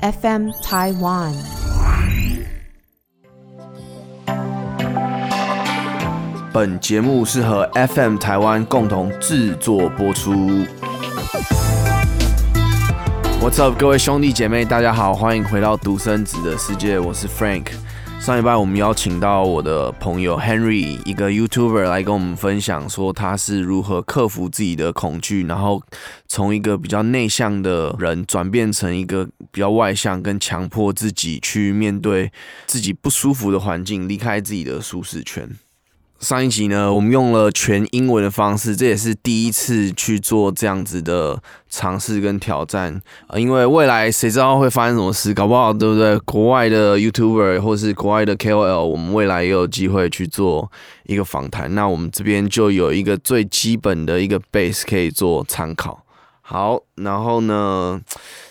FM Taiwan。本节目是和 FM 台湾共同制作播出。What's up，各位兄弟姐妹，大家好，欢迎回到独生子的世界，我是 Frank。上一拜我们邀请到我的朋友 Henry，一个 YouTuber 来跟我们分享，说他是如何克服自己的恐惧，然后从一个比较内向的人转变成一个比较外向，跟强迫自己去面对自己不舒服的环境，离开自己的舒适圈。上一集呢，我们用了全英文的方式，这也是第一次去做这样子的尝试跟挑战啊。因为未来谁知道会发生什么事，搞不好对不对？国外的 YouTuber 或是国外的 KOL，我们未来也有机会去做一个访谈。那我们这边就有一个最基本的一个 base 可以做参考。好，然后呢，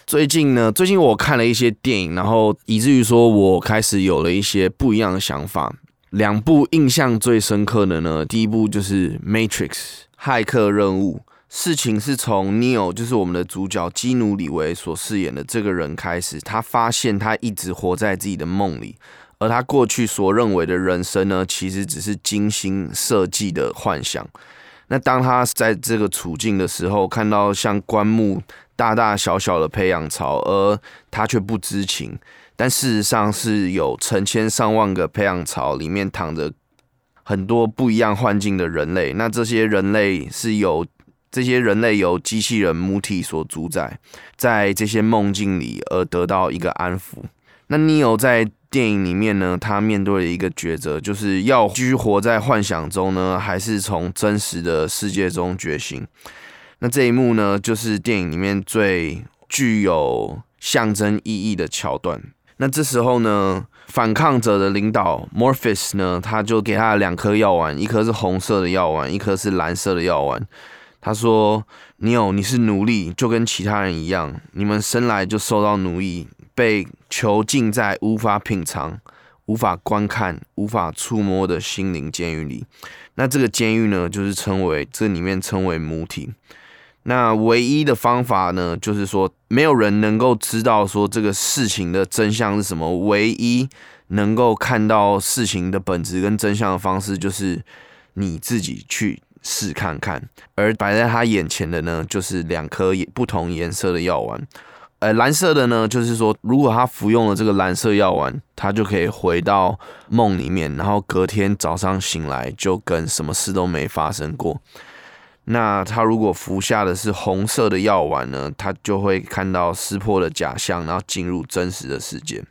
最近呢，最近我看了一些电影，然后以至于说我开始有了一些不一样的想法。两部印象最深刻的呢，第一部就是《Matrix》骇客任务。事情是从 Neo，就是我们的主角基努里维所饰演的这个人开始，他发现他一直活在自己的梦里，而他过去所认为的人生呢，其实只是精心设计的幻想。那当他在这个处境的时候，看到像棺木大大小小的培养槽，而他却不知情。但事实上是有成千上万个培养槽，里面躺着很多不一样幻境的人类。那这些人类是由这些人类由机器人母体所主宰，在这些梦境里而得到一个安抚。那 Neo 在电影里面呢，他面对了一个抉择，就是要继续活在幻想中呢，还是从真实的世界中觉醒？那这一幕呢，就是电影里面最具有象征意义的桥段。那这时候呢，反抗者的领导 Morpheus 呢，他就给他两颗药丸，一颗是红色的药丸，一颗是蓝色的药丸。他说：“你有，你是奴隶，就跟其他人一样，你们生来就受到奴役，被囚禁在无法品尝、无法观看、无法触摸的心灵监狱里。那这个监狱呢，就是称为这里面称为母体。”那唯一的方法呢，就是说没有人能够知道说这个事情的真相是什么。唯一能够看到事情的本质跟真相的方式，就是你自己去试看看。而摆在他眼前的呢，就是两颗不同颜色的药丸。呃，蓝色的呢，就是说如果他服用了这个蓝色药丸，他就可以回到梦里面，然后隔天早上醒来就跟什么事都没发生过。那他如果服下的是红色的药丸呢？他就会看到撕破的假象，然后进入真实的世界。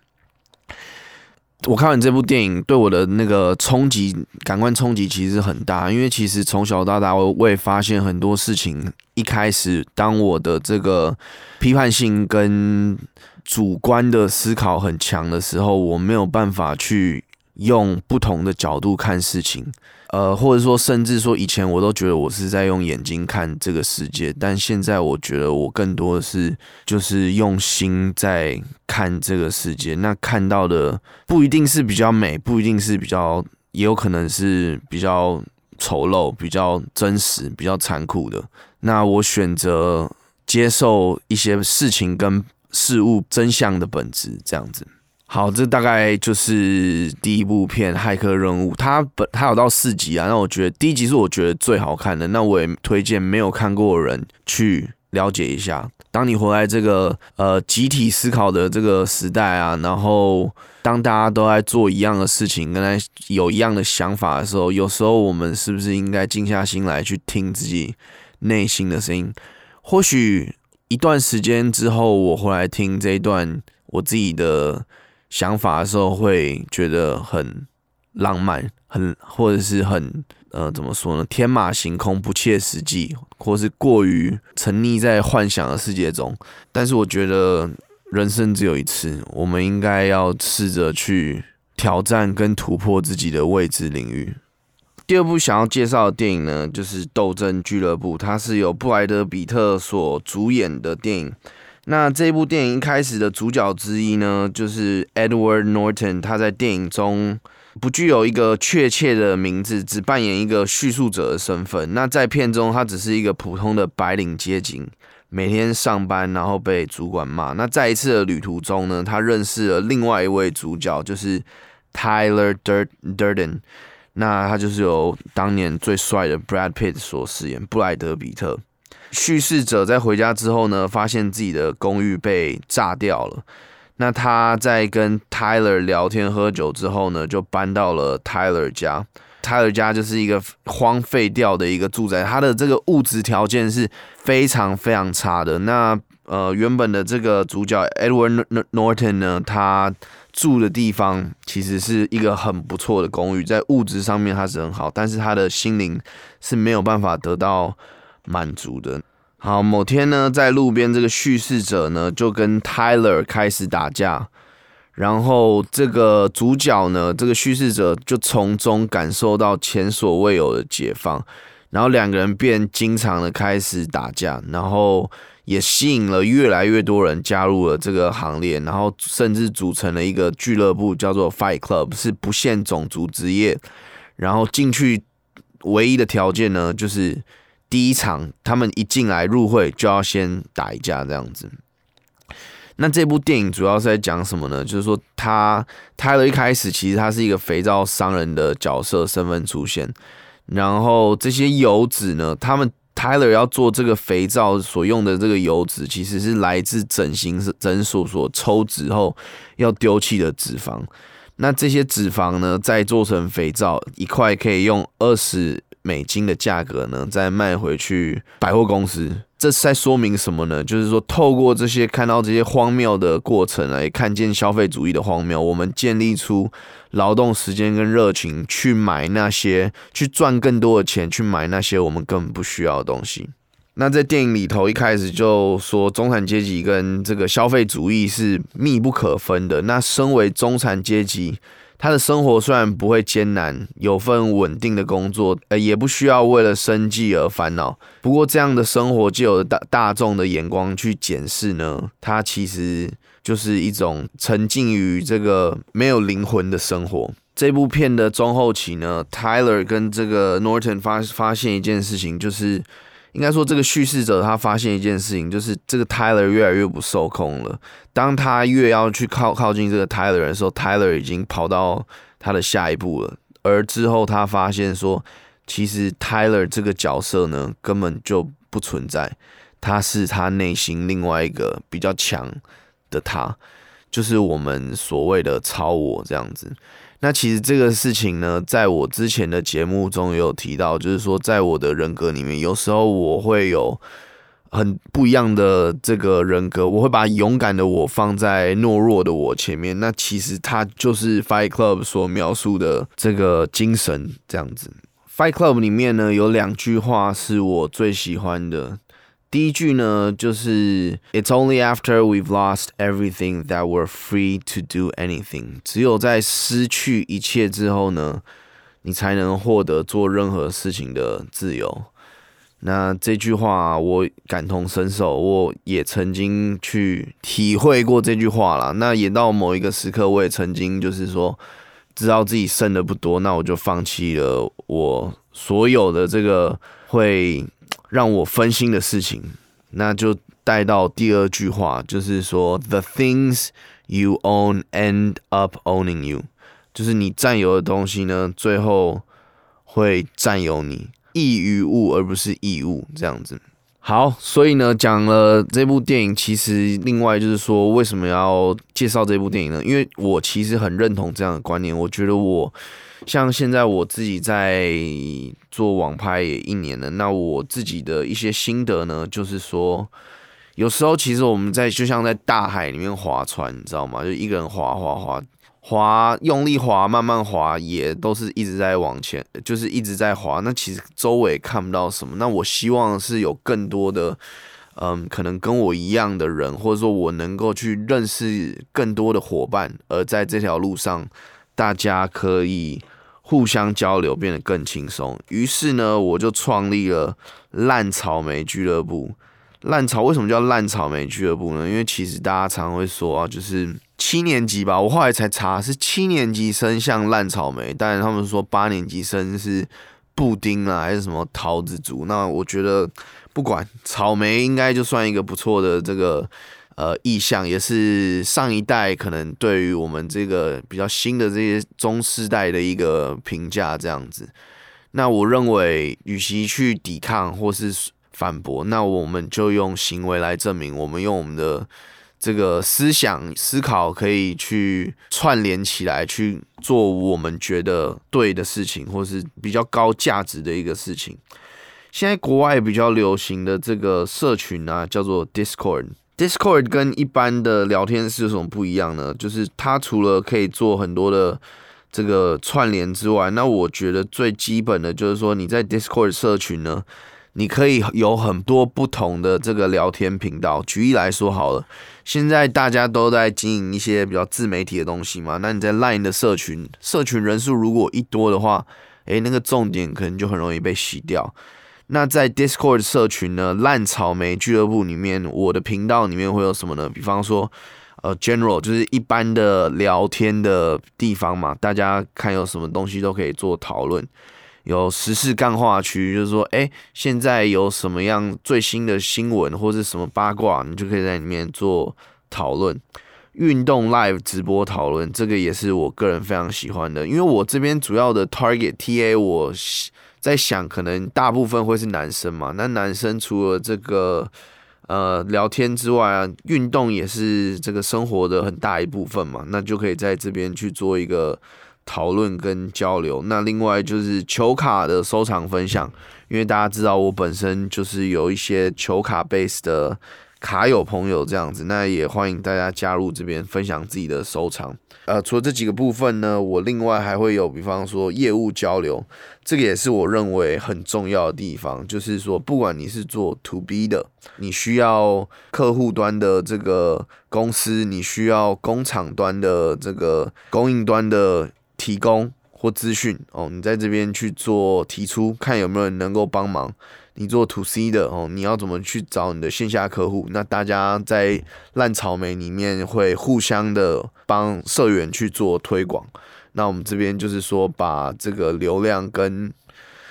我看完这部电影，对我的那个冲击、感官冲击其实很大，因为其实从小到大，我也发现很多事情。一开始，当我的这个批判性跟主观的思考很强的时候，我没有办法去用不同的角度看事情。呃，或者说，甚至说，以前我都觉得我是在用眼睛看这个世界，但现在我觉得我更多的是就是用心在看这个世界。那看到的不一定是比较美，不一定是比较，也有可能是比较丑陋、比较真实、比较残酷的。那我选择接受一些事情跟事物真相的本质，这样子。好，这大概就是第一部片《骇客任务》。它本它有到四集啊，那我觉得第一集是我觉得最好看的。那我也推荐没有看过的人去了解一下。当你活在这个呃集体思考的这个时代啊，然后当大家都在做一样的事情，跟他有一样的想法的时候，有时候我们是不是应该静下心来去听自己内心的声音？或许一段时间之后，我回来听这一段我自己的。想法的时候会觉得很浪漫，很或者是很呃怎么说呢？天马行空、不切实际，或是过于沉溺在幻想的世界中。但是我觉得人生只有一次，我们应该要试着去挑战跟突破自己的未知领域。第二部想要介绍的电影呢，就是《斗争俱乐部》，它是由布莱德比特所主演的电影。那这部电影一开始的主角之一呢，就是 Edward Norton。他在电影中不具有一个确切的名字，只扮演一个叙述者的身份。那在片中，他只是一个普通的白领阶级每天上班然后被主管骂。那在一次的旅途中呢，他认识了另外一位主角，就是 Tyler Durden。那他就是由当年最帅的 Brad Pitt 所饰演布莱德比特。叙事者在回家之后呢，发现自己的公寓被炸掉了。那他在跟 Tyler 聊天喝酒之后呢，就搬到了 Tyler 家。Tyler 家就是一个荒废掉的一个住宅，它的这个物质条件是非常非常差的。那呃，原本的这个主角 Edward Norton 呢，他住的地方其实是一个很不错的公寓，在物质上面他是很好，但是他的心灵是没有办法得到满足的。好，某天呢，在路边，这个叙事者呢就跟 Tyler 开始打架，然后这个主角呢，这个叙事者就从中感受到前所未有的解放，然后两个人便经常的开始打架，然后也吸引了越来越多人加入了这个行列，然后甚至组成了一个俱乐部，叫做 Fight Club，是不限种族职业，然后进去唯一的条件呢，就是。第一场，他们一进来入会就要先打一架这样子。那这部电影主要是在讲什么呢？就是说，他泰勒一开始其实他是一个肥皂商人的角色身份出现，然后这些油脂呢，他们泰勒要做这个肥皂所用的这个油脂，其实是来自整形诊所所抽脂后要丢弃的脂肪。那这些脂肪呢，再做成肥皂，一块可以用二十。美金的价格呢，再卖回去百货公司，这是在说明什么呢？就是说，透过这些看到这些荒谬的过程来看见消费主义的荒谬，我们建立出劳动时间跟热情去买那些，去赚更多的钱，去买那些我们根本不需要的东西。那在电影里头一开始就说，中产阶级跟这个消费主义是密不可分的。那身为中产阶级。他的生活虽然不会艰难，有份稳定的工作，呃，也不需要为了生计而烦恼。不过，这样的生活就有大大众的眼光去检视呢，他其实就是一种沉浸于这个没有灵魂的生活。这部片的中后期呢，Tyler 跟这个 Norton 发发现一件事情，就是。应该说，这个叙事者他发现一件事情，就是这个 Tyler 越来越不受控了。当他越要去靠靠近这个 Tyler 的时候，Tyler 已经跑到他的下一步了。而之后他发现说，其实 Tyler 这个角色呢，根本就不存在，他是他内心另外一个比较强的他，就是我们所谓的超我这样子。那其实这个事情呢，在我之前的节目中也有提到，就是说，在我的人格里面，有时候我会有很不一样的这个人格，我会把勇敢的我放在懦弱的我前面。那其实它就是 Fight Club 所描述的这个精神，这样子。Fight Club 里面呢，有两句话是我最喜欢的。第一句呢，就是 "It's only after we've lost everything that we're free to do anything." 只有在失去一切之后呢，你才能获得做任何事情的自由。那这句话我感同身受，我也曾经去体会过这句话啦。那也到某一个时刻，我也曾经就是说，知道自己剩的不多，那我就放弃了我所有的这个会。让我分心的事情，那就带到第二句话，就是说，the things you own end up owning you，就是你占有的东西呢，最后会占有你，义于物而不是义物，这样子。好，所以呢，讲了这部电影，其实另外就是说，为什么要介绍这部电影呢？因为我其实很认同这样的观念，我觉得我。像现在我自己在做网拍也一年了，那我自己的一些心得呢，就是说，有时候其实我们在就像在大海里面划船，你知道吗？就一个人划划划划，用力划，慢慢划，也都是一直在往前，就是一直在划。那其实周围看不到什么。那我希望是有更多的，嗯，可能跟我一样的人，或者说我能够去认识更多的伙伴，而在这条路上，大家可以。互相交流变得更轻松，于是呢，我就创立了烂草莓俱乐部。烂草为什么叫烂草莓俱乐部呢？因为其实大家常会说啊，就是七年级吧，我后来才查是七年级生像烂草莓，但他们说八年级生是布丁啊，还是什么桃子族。那我觉得不管草莓，应该就算一个不错的这个呃意向，也是上一代可能对于我们这个比较新的这些中世代的一个评价这样子。那我认为，与其去抵抗或是反驳，那我们就用行为来证明，我们用我们的。这个思想思考可以去串联起来，去做我们觉得对的事情，或是比较高价值的一个事情。现在国外比较流行的这个社群啊，叫做 Discord。Discord 跟一般的聊天室有什么不一样呢？就是它除了可以做很多的这个串联之外，那我觉得最基本的就是说，你在 Discord 社群呢。你可以有很多不同的这个聊天频道。举例来说好了，现在大家都在经营一些比较自媒体的东西嘛。那你在 Line 的社群，社群人数如果一多的话，诶，那个重点可能就很容易被洗掉。那在 Discord 社群呢，烂草莓俱乐部里面，我的频道里面会有什么呢？比方说，呃，General 就是一般的聊天的地方嘛，大家看有什么东西都可以做讨论。有时事干话区，就是说，哎，现在有什么样最新的新闻或者什么八卦，你就可以在里面做讨论。运动 live 直播讨论，这个也是我个人非常喜欢的，因为我这边主要的 target TA，我在想，可能大部分会是男生嘛。那男生除了这个呃聊天之外啊，运动也是这个生活的很大一部分嘛，那就可以在这边去做一个。讨论跟交流，那另外就是球卡的收藏分享，因为大家知道我本身就是有一些球卡 base 的卡友朋友这样子，那也欢迎大家加入这边分享自己的收藏。呃，除了这几个部分呢，我另外还会有，比方说业务交流，这个也是我认为很重要的地方，就是说不管你是做 to B 的，你需要客户端的这个公司，你需要工厂端的这个供应端的。提供或资讯哦，你在这边去做提出，看有没有人能够帮忙。你做 to C 的哦，你要怎么去找你的线下客户？那大家在烂草莓里面会互相的帮社员去做推广。那我们这边就是说，把这个流量跟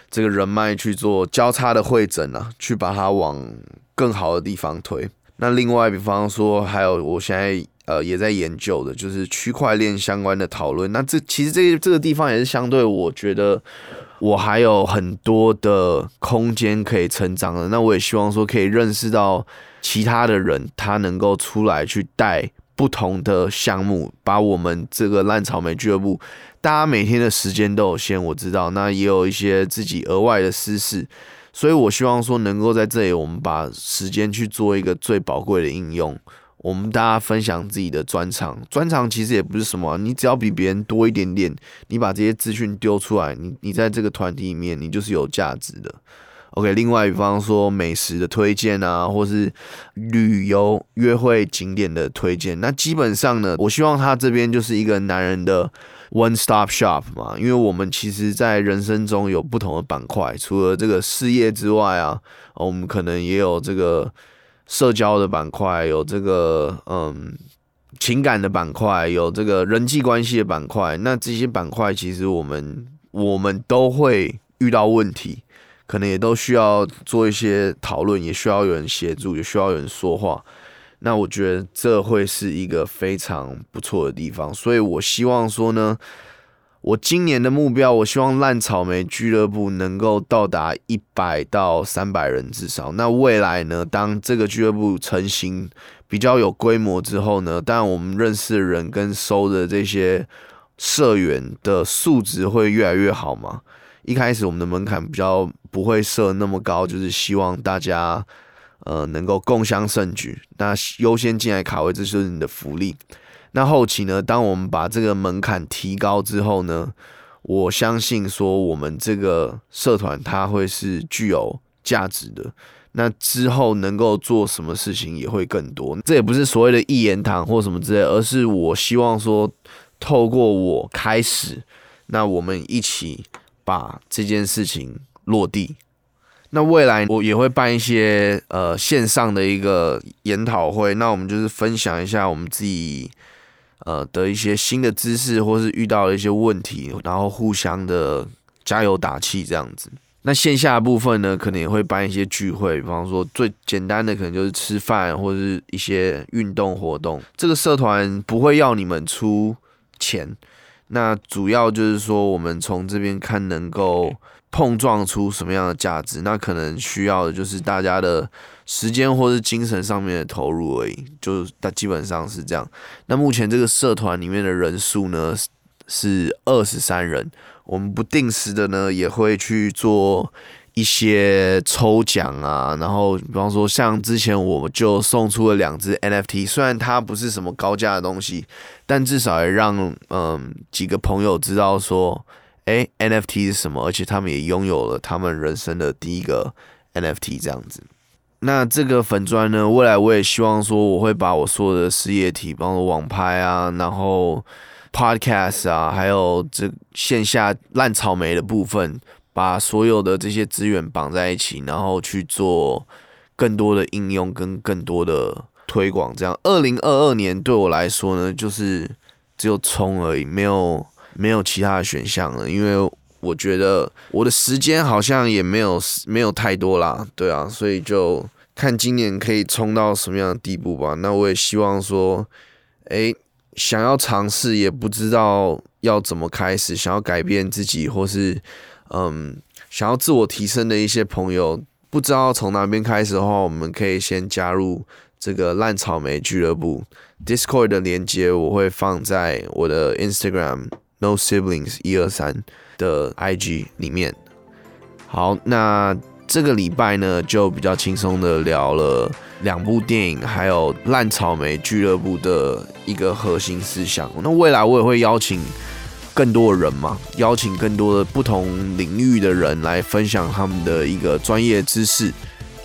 这个人脉去做交叉的会诊啊，去把它往更好的地方推。那另外，比方说，还有我现在。呃，也在研究的，就是区块链相关的讨论。那这其实这这个地方也是相对，我觉得我还有很多的空间可以成长的。那我也希望说，可以认识到其他的人，他能够出来去带不同的项目，把我们这个烂草莓俱乐部，大家每天的时间都有限，我知道，那也有一些自己额外的私事，所以我希望说，能够在这里，我们把时间去做一个最宝贵的应用。我们大家分享自己的专长，专长其实也不是什么，你只要比别人多一点点，你把这些资讯丢出来，你你在这个团体里面，你就是有价值的。OK，另外，比方说美食的推荐啊，或是旅游约会景点的推荐，那基本上呢，我希望他这边就是一个男人的 one stop shop 嘛，因为我们其实在人生中有不同的板块，除了这个事业之外啊，我们可能也有这个。社交的板块有这个嗯情感的板块，有这个人际关系的板块。那这些板块其实我们我们都会遇到问题，可能也都需要做一些讨论，也需要有人协助，也需要有人说话。那我觉得这会是一个非常不错的地方，所以我希望说呢。我今年的目标，我希望烂草莓俱乐部能够到达一百到三百人至少。那未来呢？当这个俱乐部成型、比较有规模之后呢？当然，我们认识的人跟收的这些社员的素质会越来越好嘛。一开始我们的门槛比较不会设那么高，就是希望大家呃能够共襄盛举。那优先进来卡位，这就是你的福利。那后期呢？当我们把这个门槛提高之后呢，我相信说我们这个社团它会是具有价值的。那之后能够做什么事情也会更多。这也不是所谓的一言堂或什么之类，而是我希望说，透过我开始，那我们一起把这件事情落地。那未来我也会办一些呃线上的一个研讨会，那我们就是分享一下我们自己。呃的一些新的知识，或是遇到了一些问题，然后互相的加油打气这样子。那线下部分呢，可能也会办一些聚会，比方说最简单的可能就是吃饭或者是一些运动活动。这个社团不会要你们出钱，那主要就是说我们从这边看能够碰撞出什么样的价值。那可能需要的就是大家的时间或是精神上面的投入而已，就它基本上是这样。那目前这个社团里面的人数呢是二十三人。我们不定时的呢，也会去做一些抽奖啊，然后比方说像之前我就送出了两只 NFT，虽然它不是什么高价的东西，但至少也让嗯几个朋友知道说，哎，NFT 是什么，而且他们也拥有了他们人生的第一个 NFT 这样子。那这个粉砖呢，未来我也希望说，我会把我所有的事业体，包括网拍啊，然后。Podcast 啊，还有这线下烂草莓的部分，把所有的这些资源绑在一起，然后去做更多的应用跟更多的推广。这样，二零二二年对我来说呢，就是只有冲而已，没有没有其他的选项了。因为我觉得我的时间好像也没有没有太多啦，对啊，所以就看今年可以冲到什么样的地步吧。那我也希望说，哎。想要尝试也不知道要怎么开始，想要改变自己或是嗯想要自我提升的一些朋友，不知道从哪边开始的话，我们可以先加入这个烂草莓俱乐部 Discord 的连接，我会放在我的 Instagram No Siblings 一二三的 IG 里面。好，那。这个礼拜呢，就比较轻松的聊了两部电影，还有烂草莓俱乐部的一个核心思想。那未来我也会邀请更多的人嘛，邀请更多的不同领域的人来分享他们的一个专业知识。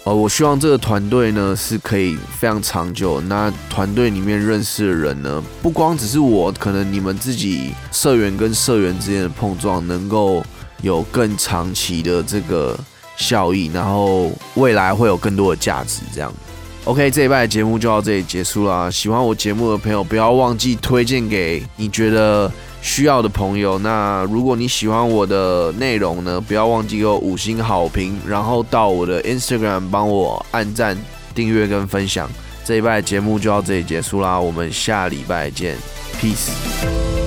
呃，我希望这个团队呢是可以非常长久。那团队里面认识的人呢，不光只是我，可能你们自己社员跟社员之间的碰撞，能够有更长期的这个。效益，然后未来会有更多的价值。这样，OK，这一拜的节目就到这里结束了。喜欢我节目的朋友，不要忘记推荐给你觉得需要的朋友。那如果你喜欢我的内容呢，不要忘记给我五星好评，然后到我的 Instagram 帮我按赞、订阅跟分享。这一拜节目就到这里结束啦，我们下礼拜见，Peace。